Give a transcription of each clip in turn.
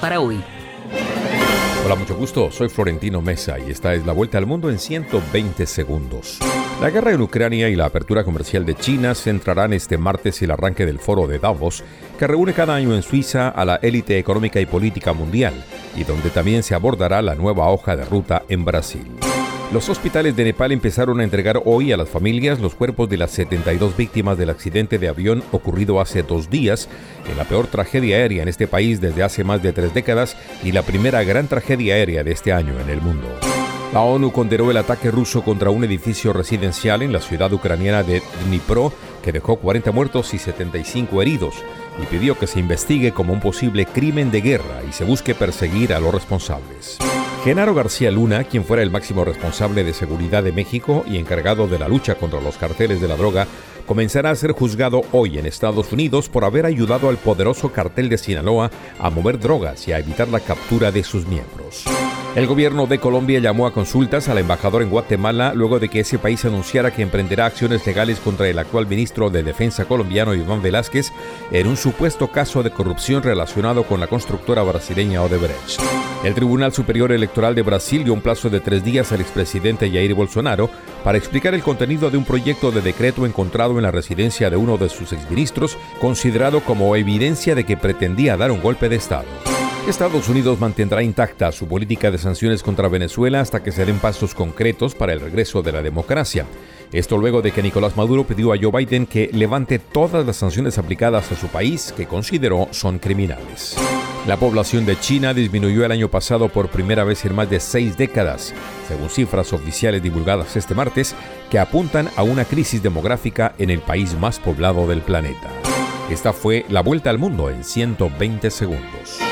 Para hoy. Hola, mucho gusto. Soy Florentino Mesa y esta es la vuelta al mundo en 120 segundos. La guerra en Ucrania y la apertura comercial de China centrarán este martes el arranque del foro de Davos, que reúne cada año en Suiza a la élite económica y política mundial, y donde también se abordará la nueva hoja de ruta en Brasil. Los hospitales de Nepal empezaron a entregar hoy a las familias los cuerpos de las 72 víctimas del accidente de avión ocurrido hace dos días, en la peor tragedia aérea en este país desde hace más de tres décadas y la primera gran tragedia aérea de este año en el mundo. La ONU condenó el ataque ruso contra un edificio residencial en la ciudad ucraniana de Dnipro, que dejó 40 muertos y 75 heridos, y pidió que se investigue como un posible crimen de guerra y se busque perseguir a los responsables. Genaro García Luna, quien fuera el máximo responsable de seguridad de México y encargado de la lucha contra los carteles de la droga, comenzará a ser juzgado hoy en Estados Unidos por haber ayudado al poderoso cartel de Sinaloa a mover drogas y a evitar la captura de sus miembros. El gobierno de Colombia llamó a consultas al embajador en Guatemala luego de que ese país anunciara que emprenderá acciones legales contra el actual ministro de Defensa colombiano Iván Velázquez en un supuesto caso de corrupción relacionado con la constructora brasileña Odebrecht. El Tribunal Superior Electoral de Brasil dio un plazo de tres días al expresidente Jair Bolsonaro para explicar el contenido de un proyecto de decreto encontrado en la residencia de uno de sus exministros, considerado como evidencia de que pretendía dar un golpe de Estado. Estados Unidos mantendrá intacta su política de sanciones contra Venezuela hasta que se den pasos concretos para el regreso de la democracia. Esto luego de que Nicolás Maduro pidió a Joe Biden que levante todas las sanciones aplicadas a su país que consideró son criminales. La población de China disminuyó el año pasado por primera vez en más de seis décadas, según cifras oficiales divulgadas este martes, que apuntan a una crisis demográfica en el país más poblado del planeta. Esta fue la vuelta al mundo en 120 segundos.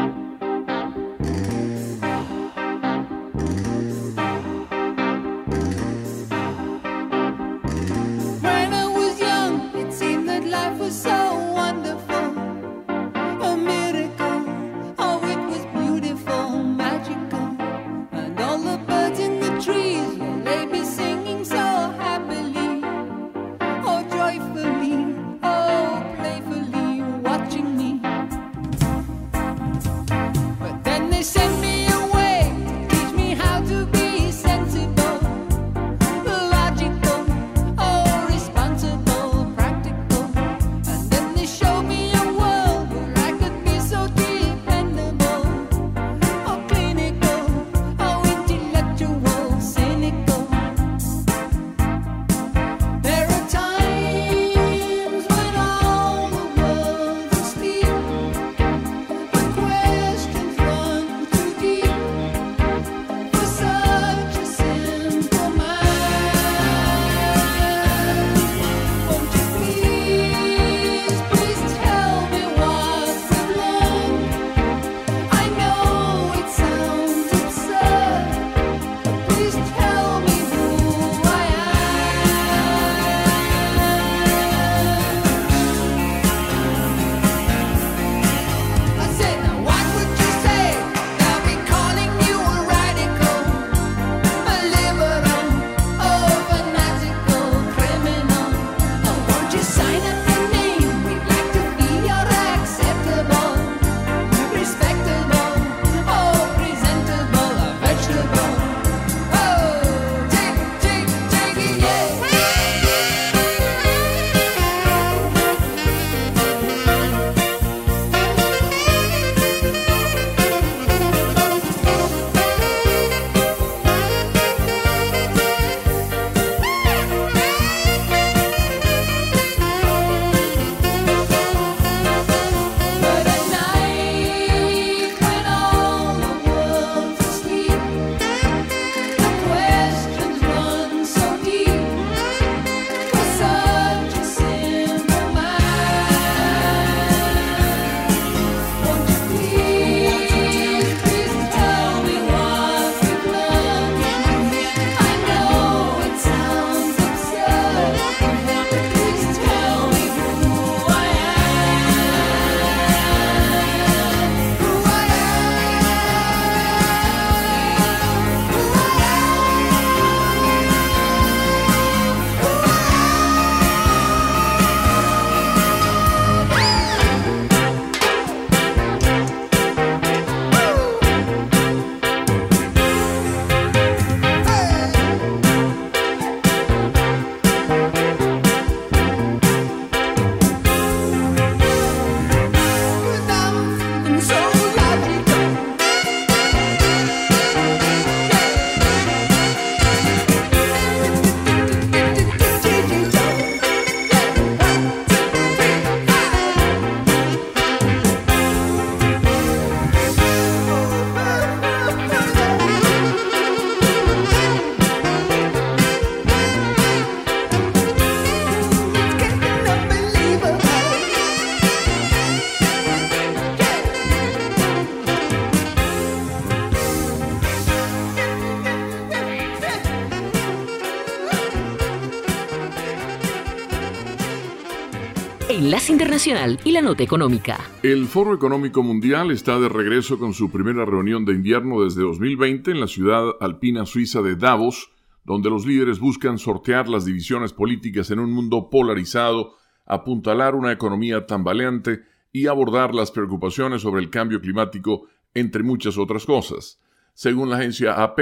Y la Nota Económica. El Foro Económico Mundial está de regreso con su primera reunión de invierno desde 2020 en la ciudad alpina suiza de Davos, donde los líderes buscan sortear las divisiones políticas en un mundo polarizado, apuntalar una economía tambaleante y abordar las preocupaciones sobre el cambio climático, entre muchas otras cosas. Según la agencia AP,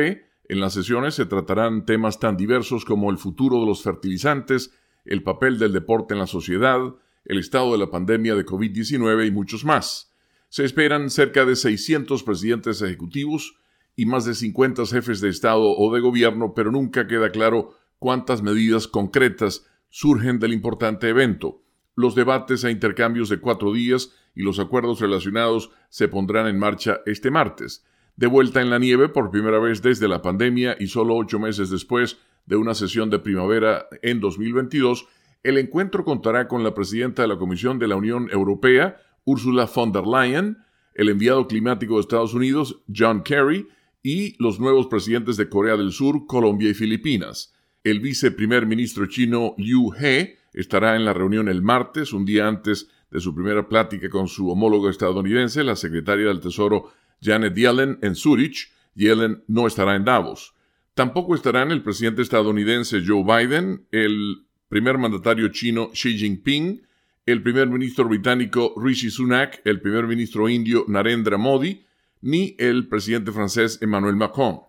en las sesiones se tratarán temas tan diversos como el futuro de los fertilizantes, el papel del deporte en la sociedad, el estado de la pandemia de COVID-19 y muchos más. Se esperan cerca de 600 presidentes ejecutivos y más de 50 jefes de Estado o de gobierno, pero nunca queda claro cuántas medidas concretas surgen del importante evento. Los debates e intercambios de cuatro días y los acuerdos relacionados se pondrán en marcha este martes. De vuelta en la nieve por primera vez desde la pandemia y solo ocho meses después de una sesión de primavera en 2022, el encuentro contará con la presidenta de la Comisión de la Unión Europea, Ursula von der Leyen, el enviado climático de Estados Unidos, John Kerry, y los nuevos presidentes de Corea del Sur, Colombia y Filipinas. El viceprimer ministro chino Liu He estará en la reunión el martes, un día antes de su primera plática con su homólogo estadounidense, la secretaria del Tesoro Janet Yellen en Zurich, Yellen no estará en Davos. Tampoco estarán el presidente estadounidense Joe Biden, el primer mandatario chino Xi Jinping, el primer ministro británico Rishi Sunak, el primer ministro indio Narendra Modi, ni el presidente francés Emmanuel Macron.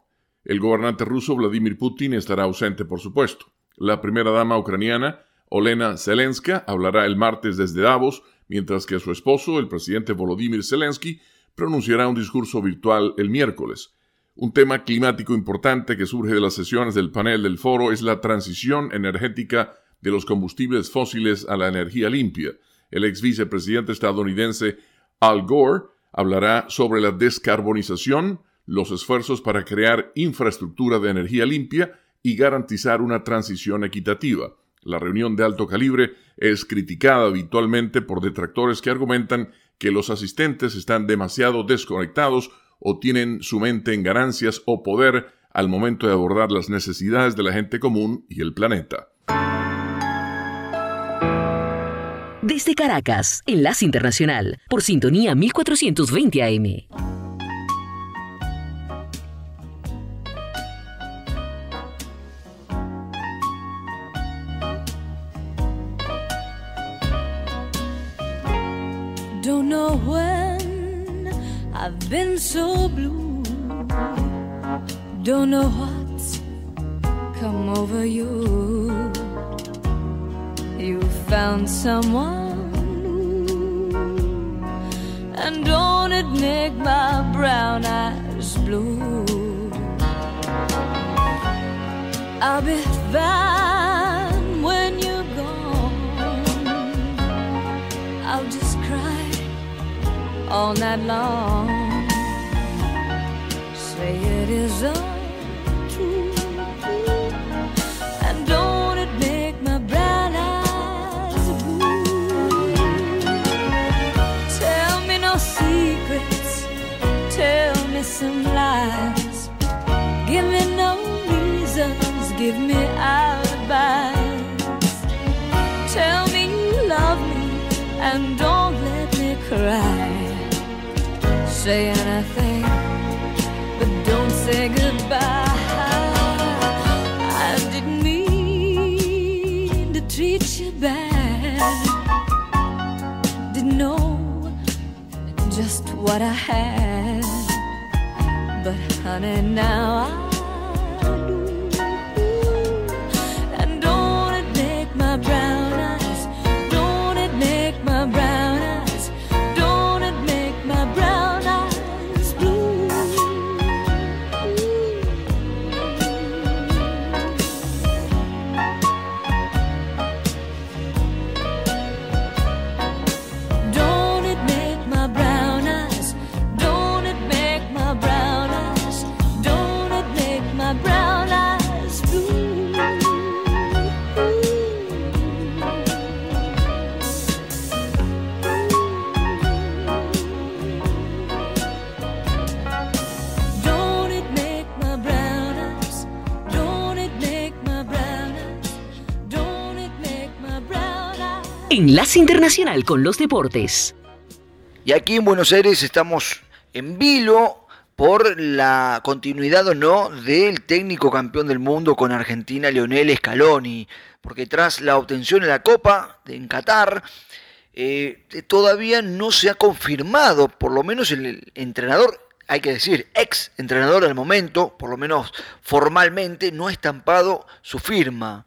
El gobernante ruso Vladimir Putin estará ausente, por supuesto. La primera dama ucraniana, Olena Zelenska, hablará el martes desde Davos, mientras que su esposo, el presidente Volodymyr Zelensky, pronunciará un discurso virtual el miércoles. Un tema climático importante que surge de las sesiones del panel del foro es la transición energética de los combustibles fósiles a la energía limpia. El ex vicepresidente estadounidense Al Gore hablará sobre la descarbonización, los esfuerzos para crear infraestructura de energía limpia y garantizar una transición equitativa. La reunión de alto calibre es criticada habitualmente por detractores que argumentan que los asistentes están demasiado desconectados o tienen su mente en ganancias o poder al momento de abordar las necesidades de la gente común y el planeta. Desde Caracas, Enlace Internacional, por sintonía 1420 AM. I've been so blue. Don't know what's come over you. You found someone. And don't it make my brown eyes blue? I'll be fine when you're gone. I'll just cry all night long say it is untrue. Cry. Say anything but don't say goodbye. I didn't mean to treat you bad. Didn't know just what I had. But honey, now I Enlace Internacional con los Deportes. Y aquí en Buenos Aires estamos en vilo por la continuidad o no del técnico campeón del mundo con Argentina, Leonel Scaloni, porque tras la obtención de la Copa en Qatar, eh, todavía no se ha confirmado, por lo menos el entrenador, hay que decir, ex entrenador al momento, por lo menos formalmente, no ha estampado su firma.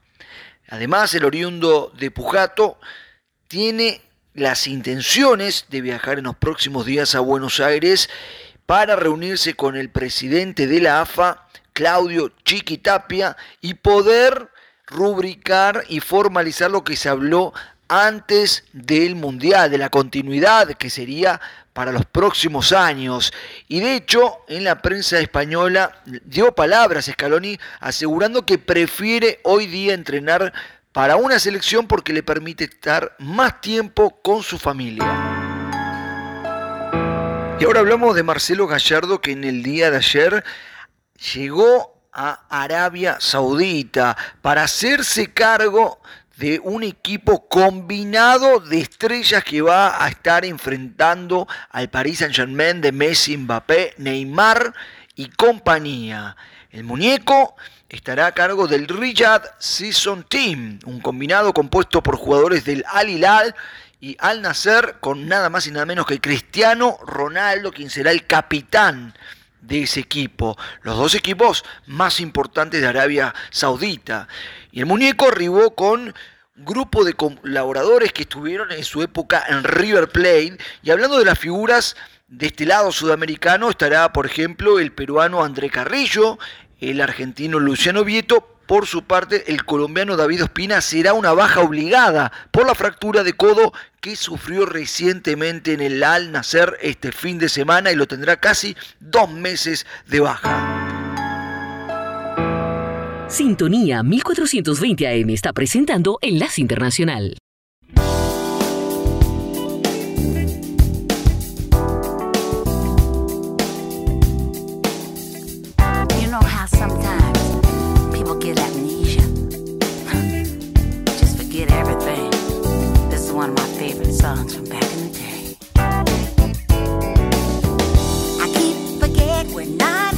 Además, el oriundo de Pujato tiene las intenciones de viajar en los próximos días a Buenos Aires para reunirse con el presidente de la AFA, Claudio Chiquitapia, y poder rubricar y formalizar lo que se habló antes del Mundial, de la continuidad que sería para los próximos años. Y de hecho, en la prensa española dio palabras Scaloni asegurando que prefiere hoy día entrenar para una selección porque le permite estar más tiempo con su familia. Y ahora hablamos de Marcelo Gallardo que en el día de ayer llegó a Arabia Saudita para hacerse cargo de un equipo combinado de estrellas que va a estar enfrentando al Paris Saint-Germain de Messi, Mbappé, Neymar y compañía. El muñeco estará a cargo del Riyadh Season Team, un combinado compuesto por jugadores del Al Hilal y Al Nasser con nada más y nada menos que Cristiano Ronaldo, quien será el capitán de ese equipo, los dos equipos más importantes de Arabia Saudita. Y el muñeco arribó con grupo de colaboradores que estuvieron en su época en River Plate. Y hablando de las figuras de este lado sudamericano, estará, por ejemplo, el peruano André Carrillo, el argentino Luciano Vieto. Por su parte, el colombiano David Ospina será una baja obligada por la fractura de codo que sufrió recientemente en el Al Nacer este fin de semana y lo tendrá casi dos meses de baja. Sintonía 1420 AM está presentando Enlace Internacional. To say the things we both know are true.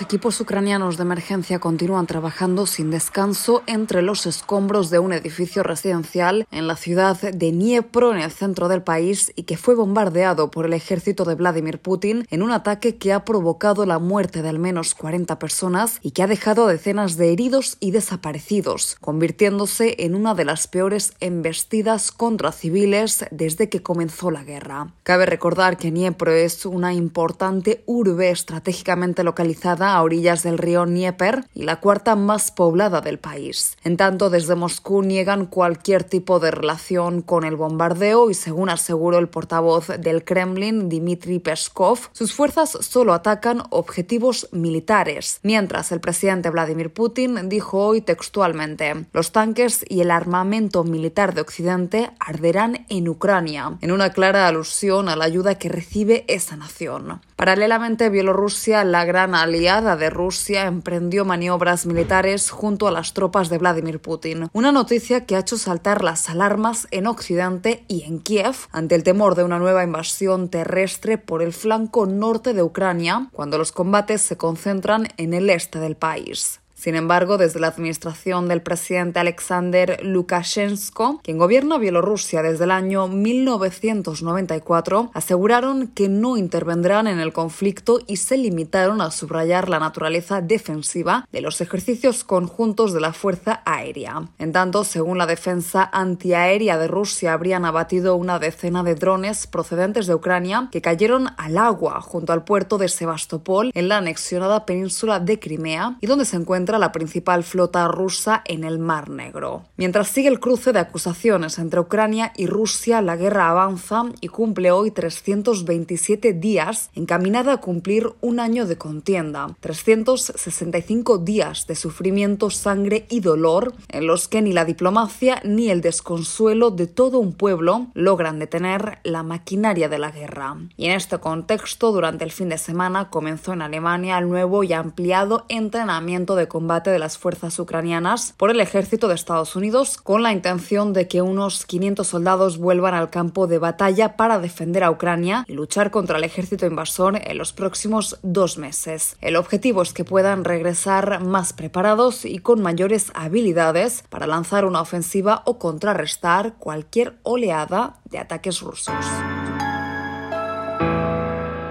Equipos ucranianos de emergencia continúan trabajando sin descanso entre los escombros de un edificio residencial en la ciudad de Dniepro, en el centro del país, y que fue bombardeado por el ejército de Vladimir Putin en un ataque que ha provocado la muerte de al menos 40 personas y que ha dejado decenas de heridos y desaparecidos, convirtiéndose en una de las peores embestidas contra civiles desde que comenzó la guerra. Cabe recordar que Dniepro es una importante urbe estratégicamente localizada a orillas del río Dnieper y la cuarta más poblada del país. En tanto, desde Moscú niegan cualquier tipo de relación con el bombardeo y, según aseguró el portavoz del Kremlin, Dmitry Peskov, sus fuerzas solo atacan objetivos militares, mientras el presidente Vladimir Putin dijo hoy textualmente: Los tanques y el armamento militar de Occidente arderán en Ucrania, en una clara alusión a la ayuda que recibe esa nación. Paralelamente, Bielorrusia, la gran aliada de Rusia, emprendió maniobras militares junto a las tropas de Vladimir Putin. Una noticia que ha hecho saltar las alarmas en Occidente y en Kiev ante el temor de una nueva invasión terrestre por el flanco norte de Ucrania, cuando los combates se concentran en el este del país. Sin embargo, desde la administración del presidente Alexander Lukashenko, quien gobierna Bielorrusia desde el año 1994, aseguraron que no intervendrán en el conflicto y se limitaron a subrayar la naturaleza defensiva de los ejercicios conjuntos de la Fuerza Aérea. En tanto, según la defensa antiaérea de Rusia, habrían abatido una decena de drones procedentes de Ucrania que cayeron al agua junto al puerto de Sebastopol en la anexionada península de Crimea y donde se encuentra la principal flota rusa en el Mar Negro. Mientras sigue el cruce de acusaciones entre Ucrania y Rusia, la guerra avanza y cumple hoy 327 días encaminada a cumplir un año de contienda, 365 días de sufrimiento, sangre y dolor en los que ni la diplomacia ni el desconsuelo de todo un pueblo logran detener la maquinaria de la guerra. Y en este contexto, durante el fin de semana comenzó en Alemania el nuevo y ampliado entrenamiento de combate de las fuerzas ucranianas por el ejército de Estados Unidos con la intención de que unos 500 soldados vuelvan al campo de batalla para defender a Ucrania y luchar contra el ejército invasor en los próximos dos meses. El objetivo es que puedan regresar más preparados y con mayores habilidades para lanzar una ofensiva o contrarrestar cualquier oleada de ataques rusos.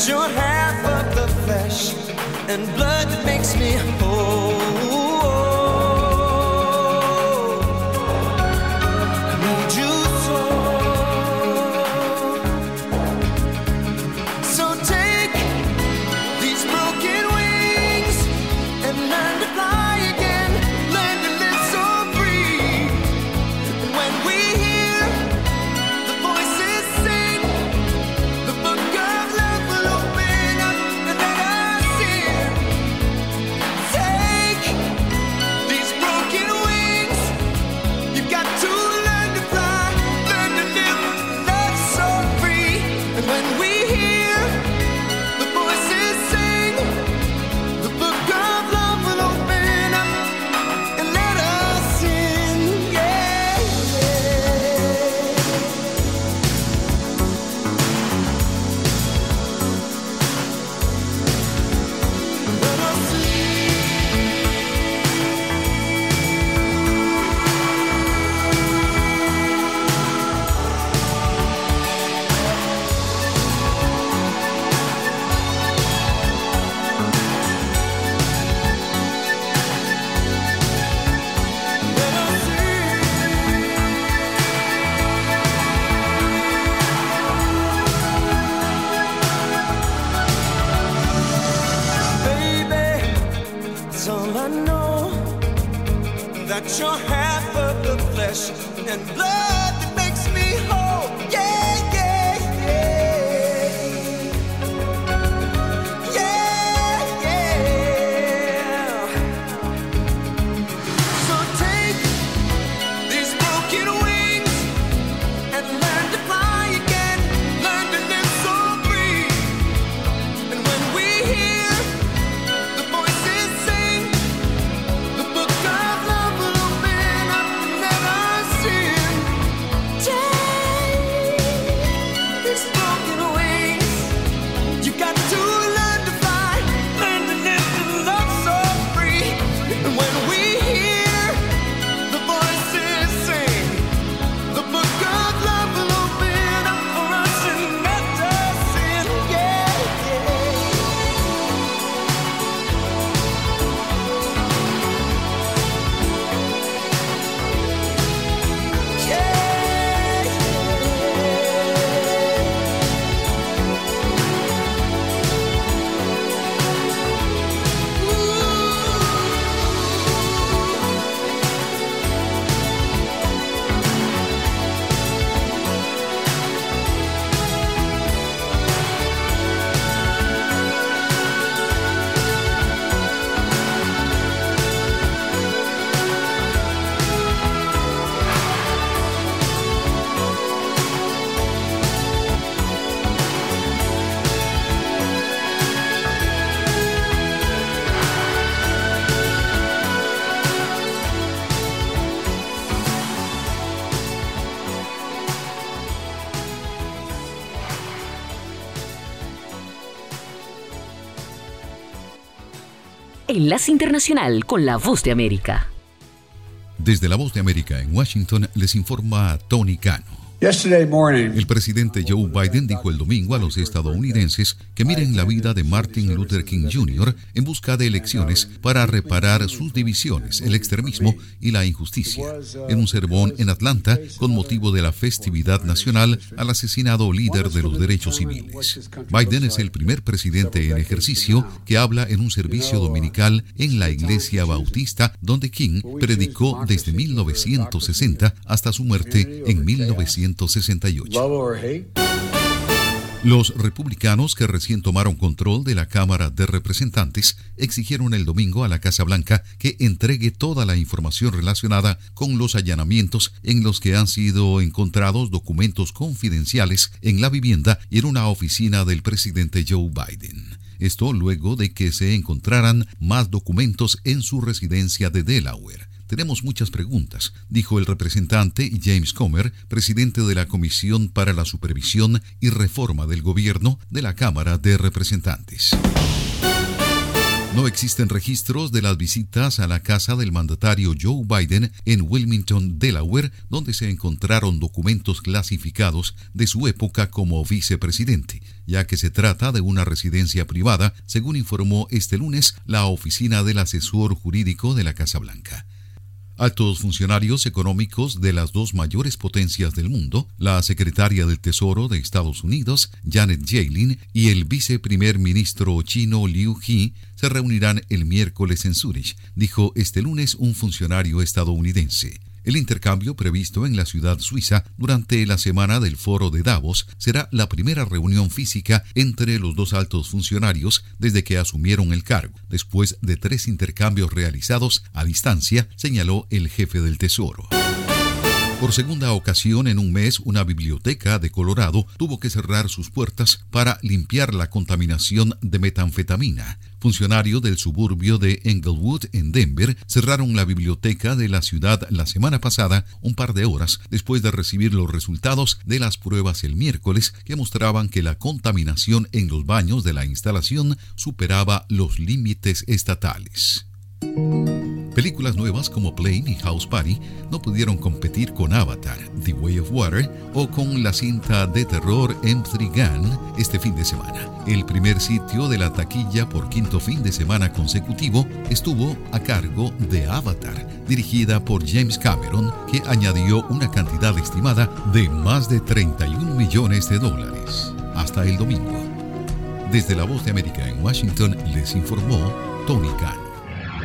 That you're half of the flesh and blood that makes me whole. I know that you're half of the flesh and blood. Enlace Internacional con la Voz de América. Desde la Voz de América en Washington les informa Tony Cano. El presidente Joe Biden dijo el domingo a los estadounidenses que miren la vida de Martin Luther King Jr. en busca de elecciones para reparar sus divisiones, el extremismo y la injusticia. En un sermón en Atlanta, con motivo de la festividad nacional al asesinado líder de los derechos civiles. Biden es el primer presidente en ejercicio que habla en un servicio dominical en la iglesia bautista donde King predicó desde 1960 hasta su muerte en 1968. love or hate, Los republicanos que recién tomaron control de la Cámara de Representantes exigieron el domingo a la Casa Blanca que entregue toda la información relacionada con los allanamientos en los que han sido encontrados documentos confidenciales en la vivienda y en una oficina del presidente Joe Biden. Esto luego de que se encontraran más documentos en su residencia de Delaware. Tenemos muchas preguntas, dijo el representante James Comer, presidente de la Comisión para la Supervisión y Reforma del Gobierno de la Cámara de Representantes. No existen registros de las visitas a la casa del mandatario Joe Biden en Wilmington, Delaware, donde se encontraron documentos clasificados de su época como vicepresidente, ya que se trata de una residencia privada, según informó este lunes la oficina del asesor jurídico de la Casa Blanca. Altos funcionarios económicos de las dos mayores potencias del mundo, la secretaria del Tesoro de Estados Unidos, Janet Yellen, y el viceprimer ministro chino Liu He, se reunirán el miércoles en Zurich, dijo este lunes un funcionario estadounidense. El intercambio previsto en la ciudad suiza durante la semana del foro de Davos será la primera reunión física entre los dos altos funcionarios desde que asumieron el cargo, después de tres intercambios realizados a distancia, señaló el jefe del Tesoro. Por segunda ocasión en un mes, una biblioteca de Colorado tuvo que cerrar sus puertas para limpiar la contaminación de metanfetamina. Funcionarios del suburbio de Englewood, en Denver, cerraron la biblioteca de la ciudad la semana pasada, un par de horas después de recibir los resultados de las pruebas el miércoles que mostraban que la contaminación en los baños de la instalación superaba los límites estatales. Películas nuevas como Plane y House Party no pudieron competir con Avatar, The Way of Water o con la cinta de terror M3 Gun este fin de semana. El primer sitio de la taquilla por quinto fin de semana consecutivo estuvo a cargo de Avatar, dirigida por James Cameron, que añadió una cantidad estimada de más de 31 millones de dólares. Hasta el domingo. Desde la Voz de América en Washington les informó Tony Khan.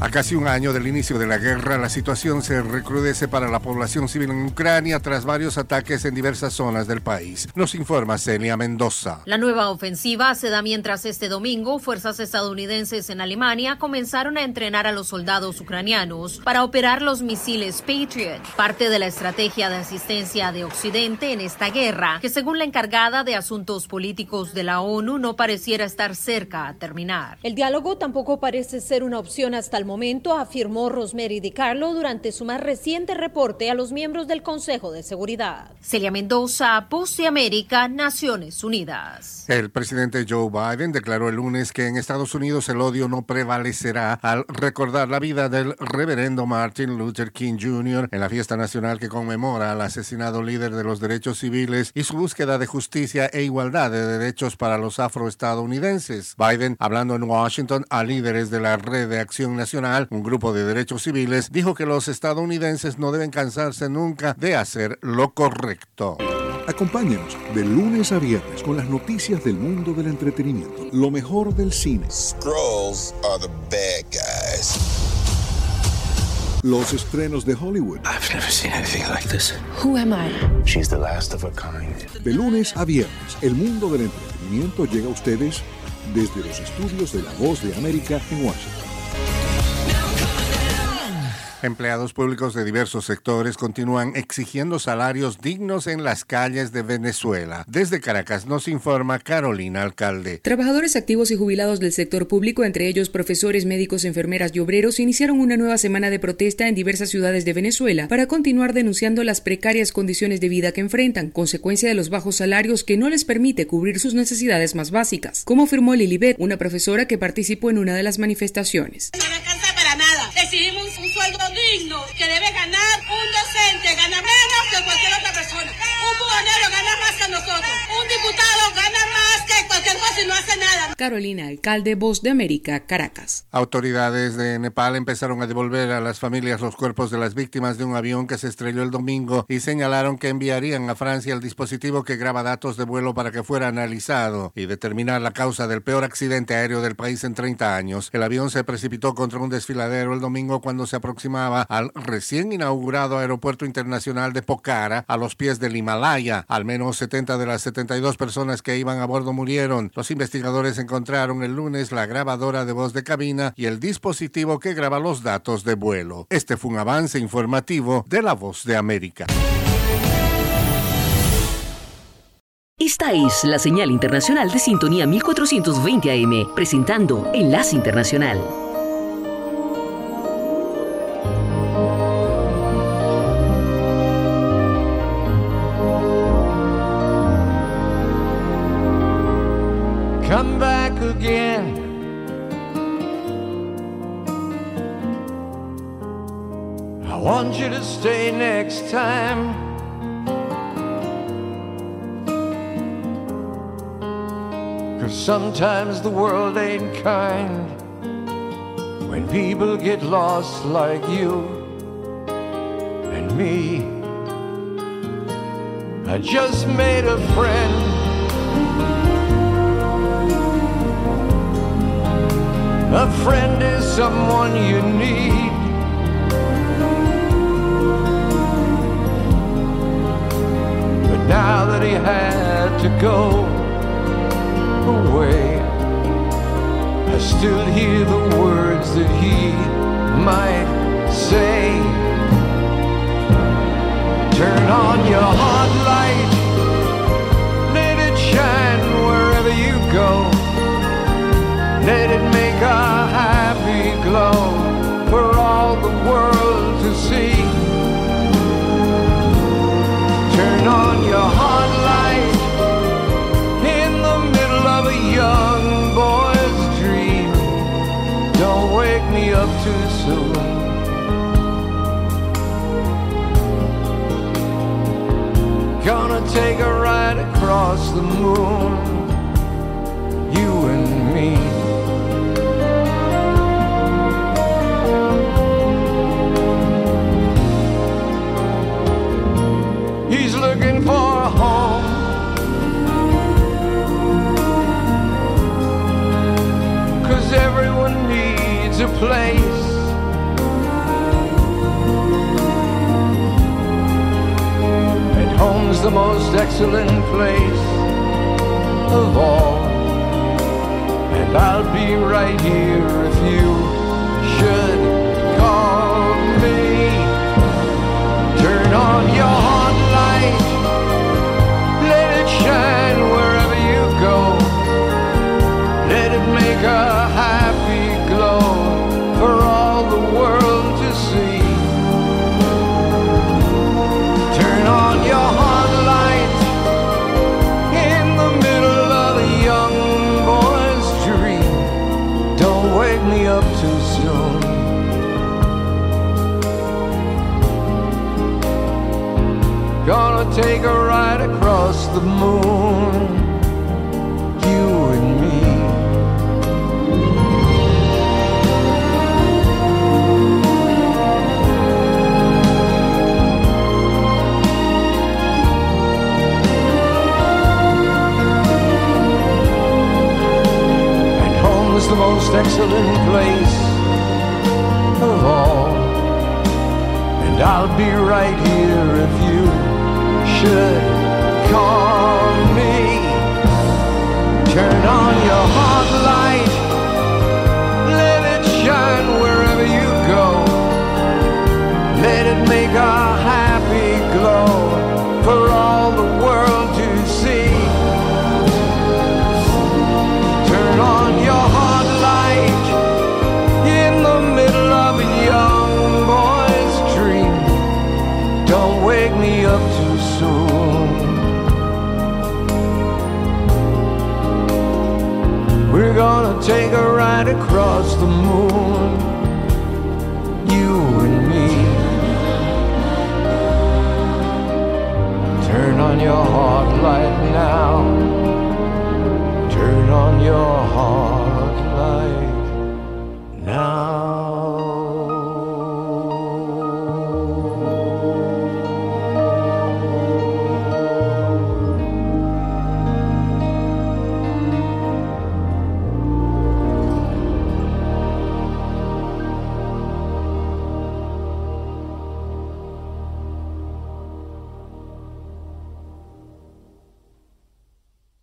A casi un año del inicio de la guerra, la situación se recrudece para la población civil en Ucrania tras varios ataques en diversas zonas del país. Nos informa Celia Mendoza. La nueva ofensiva se da mientras este domingo fuerzas estadounidenses en Alemania comenzaron a entrenar a los soldados ucranianos para operar los misiles Patriot, parte de la estrategia de asistencia de Occidente en esta guerra, que según la encargada de asuntos políticos de la ONU no pareciera estar cerca a terminar. El diálogo tampoco parece ser una opción hasta el momento, afirmó Rosemary DiCarlo durante su más reciente reporte a los miembros del Consejo de Seguridad. Celia Mendoza, Voz de América, Naciones Unidas. El presidente Joe Biden declaró el lunes que en Estados Unidos el odio no prevalecerá al recordar la vida del reverendo Martin Luther King Jr. en la fiesta nacional que conmemora al asesinado líder de los derechos civiles y su búsqueda de justicia e igualdad de derechos para los afroestadounidenses. Biden, hablando en Washington a líderes de la Red de Acción Nacional, un grupo de derechos civiles, dijo que los estadounidenses no deben cansarse nunca de hacer lo correcto. Acompáñanos de lunes a viernes con las noticias del mundo del entretenimiento, lo mejor del cine. Scrolls are the bad guys. Los estrenos de Hollywood. I've never seen anything like this. Who am I? She's the last of her kind. De lunes a viernes, el mundo del entretenimiento llega a ustedes desde los estudios de La Voz de América en Washington. Empleados públicos de diversos sectores continúan exigiendo salarios dignos en las calles de Venezuela. Desde Caracas nos informa Carolina Alcalde. Trabajadores activos y jubilados del sector público, entre ellos profesores, médicos, enfermeras y obreros, iniciaron una nueva semana de protesta en diversas ciudades de Venezuela para continuar denunciando las precarias condiciones de vida que enfrentan, consecuencia de los bajos salarios que no les permite cubrir sus necesidades más básicas, como afirmó Lilibet, una profesora que participó en una de las manifestaciones. Exigimos un sueldo digno que debe ganar un docente, gana menos que cualquier otra persona. Un buhonero gana más que nosotros. Un diputado gana más que cualquier cosa y no hace nada. Carolina, alcalde Voz de América, Caracas. Autoridades de Nepal empezaron a devolver a las familias los cuerpos de las víctimas de un avión que se estrelló el domingo y señalaron que enviarían a Francia el dispositivo que graba datos de vuelo para que fuera analizado y determinar la causa del peor accidente aéreo del país en 30 años. El avión se precipitó contra un desfiladero el domingo cuando se aproximaba al recién inaugurado Aeropuerto Internacional de Pokhara a los pies del Himalaya. Al menos 70 de las 72 personas que iban a bordo murieron. Los investigadores encontraron el lunes la grabadora de voz de cabina y el dispositivo que graba los datos de vuelo. Este fue un avance informativo de La Voz de América. Esta es la señal internacional de sintonía 1420 AM, presentando Enlace Internacional. Again. I want you to stay next time. Cause sometimes the world ain't kind when people get lost like you and me. I just made a friend. A friend is someone you need. But now that he had to go away, I still hear the words me up too soon. Gonna take a ride across the moon. Most excellent place of all. And I'll be right here if you should call me. Turn on your hot light, across the moon. You and me. Turn on your hot light now.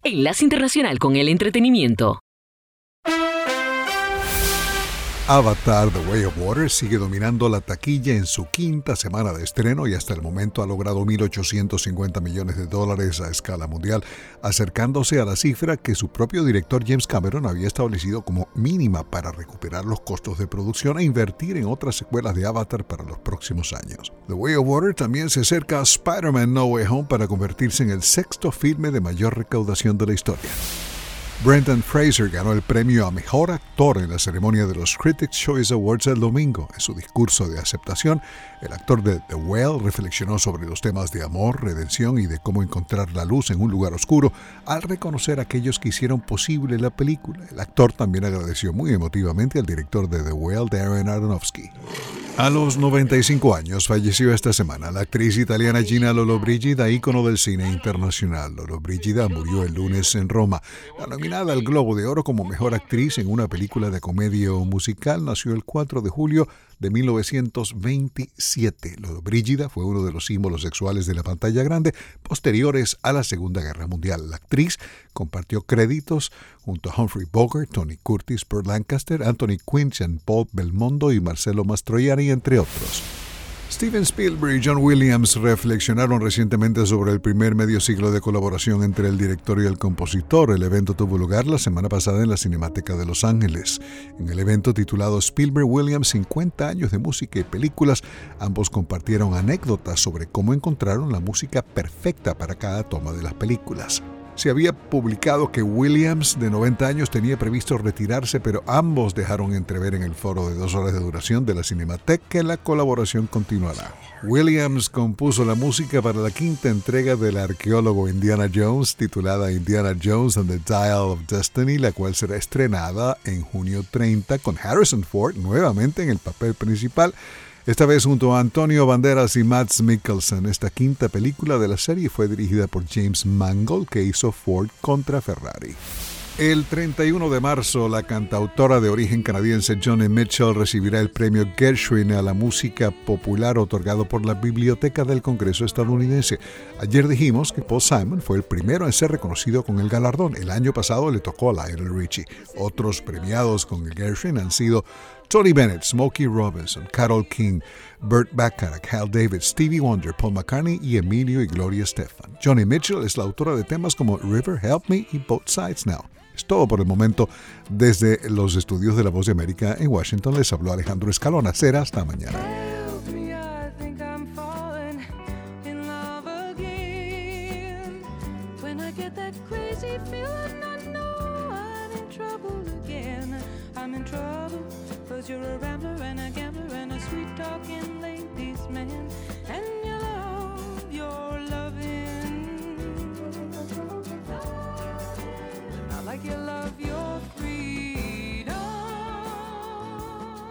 Enlace Internacional con el Entretenimiento. Avatar The Way of Water sigue dominando la taquilla en su quinta semana de estreno y hasta el momento ha logrado 1.850 millones de dólares a escala mundial, acercándose a la cifra que su propio director James Cameron había establecido como mínima para recuperar los costos de producción e invertir en otras secuelas de Avatar para los próximos años. The Way of Water también se acerca a Spider-Man No Way Home para convertirse en el sexto filme de mayor recaudación de la historia. Brendan Fraser ganó el premio a Mejor Actor en la ceremonia de los Critics' Choice Awards el domingo. En su discurso de aceptación, el actor de The Whale reflexionó sobre los temas de amor, redención y de cómo encontrar la luz en un lugar oscuro al reconocer a aquellos que hicieron posible la película. El actor también agradeció muy emotivamente al director de The Whale, Darren Aronofsky. A los 95 años falleció esta semana la actriz italiana Gina Lollobrigida, ícono del cine internacional. Lollobrigida murió el lunes en Roma. La nominada al Globo de Oro como mejor actriz en una película de comedia o musical nació el 4 de julio de 1927. Lollobrigida fue uno de los símbolos sexuales de la pantalla grande posteriores a la Segunda Guerra Mundial. La actriz compartió créditos junto a Humphrey Bogart, Tony Curtis, Burt Lancaster, Anthony Jean Paul Belmondo y Marcelo Mastroianni, entre otros. Steven Spielberg y John Williams reflexionaron recientemente sobre el primer medio siglo de colaboración entre el director y el compositor. El evento tuvo lugar la semana pasada en la Cinemateca de Los Ángeles. En el evento titulado Spielberg Williams 50 años de música y películas, ambos compartieron anécdotas sobre cómo encontraron la música perfecta para cada toma de las películas. Se había publicado que Williams, de 90 años, tenía previsto retirarse, pero ambos dejaron entrever en el foro de dos horas de duración de la Cinemateca que la colaboración continuará. Williams compuso la música para la quinta entrega del arqueólogo Indiana Jones, titulada Indiana Jones and the Dial of Destiny, la cual será estrenada en junio 30 con Harrison Ford nuevamente en el papel principal esta vez junto a Antonio Banderas y Mads Mikkelsen. Esta quinta película de la serie fue dirigida por James Mangold, que hizo Ford contra Ferrari. El 31 de marzo, la cantautora de origen canadiense Johnny Mitchell recibirá el premio Gershwin a la música popular otorgado por la Biblioteca del Congreso estadounidense. Ayer dijimos que Paul Simon fue el primero en ser reconocido con el galardón. El año pasado le tocó a Lionel Richie. Otros premiados con el Gershwin han sido Tony Bennett, Smokey Robinson, Carol King, Burt Bacharach, Hal David, Stevie Wonder, Paul McCartney y Emilio y Gloria Stefan. Johnny Mitchell es la autora de temas como River, Help Me y Both Sides Now. Es todo por el momento. Desde los estudios de La Voz de América en Washington les habló Alejandro Escalona. Será hasta mañana.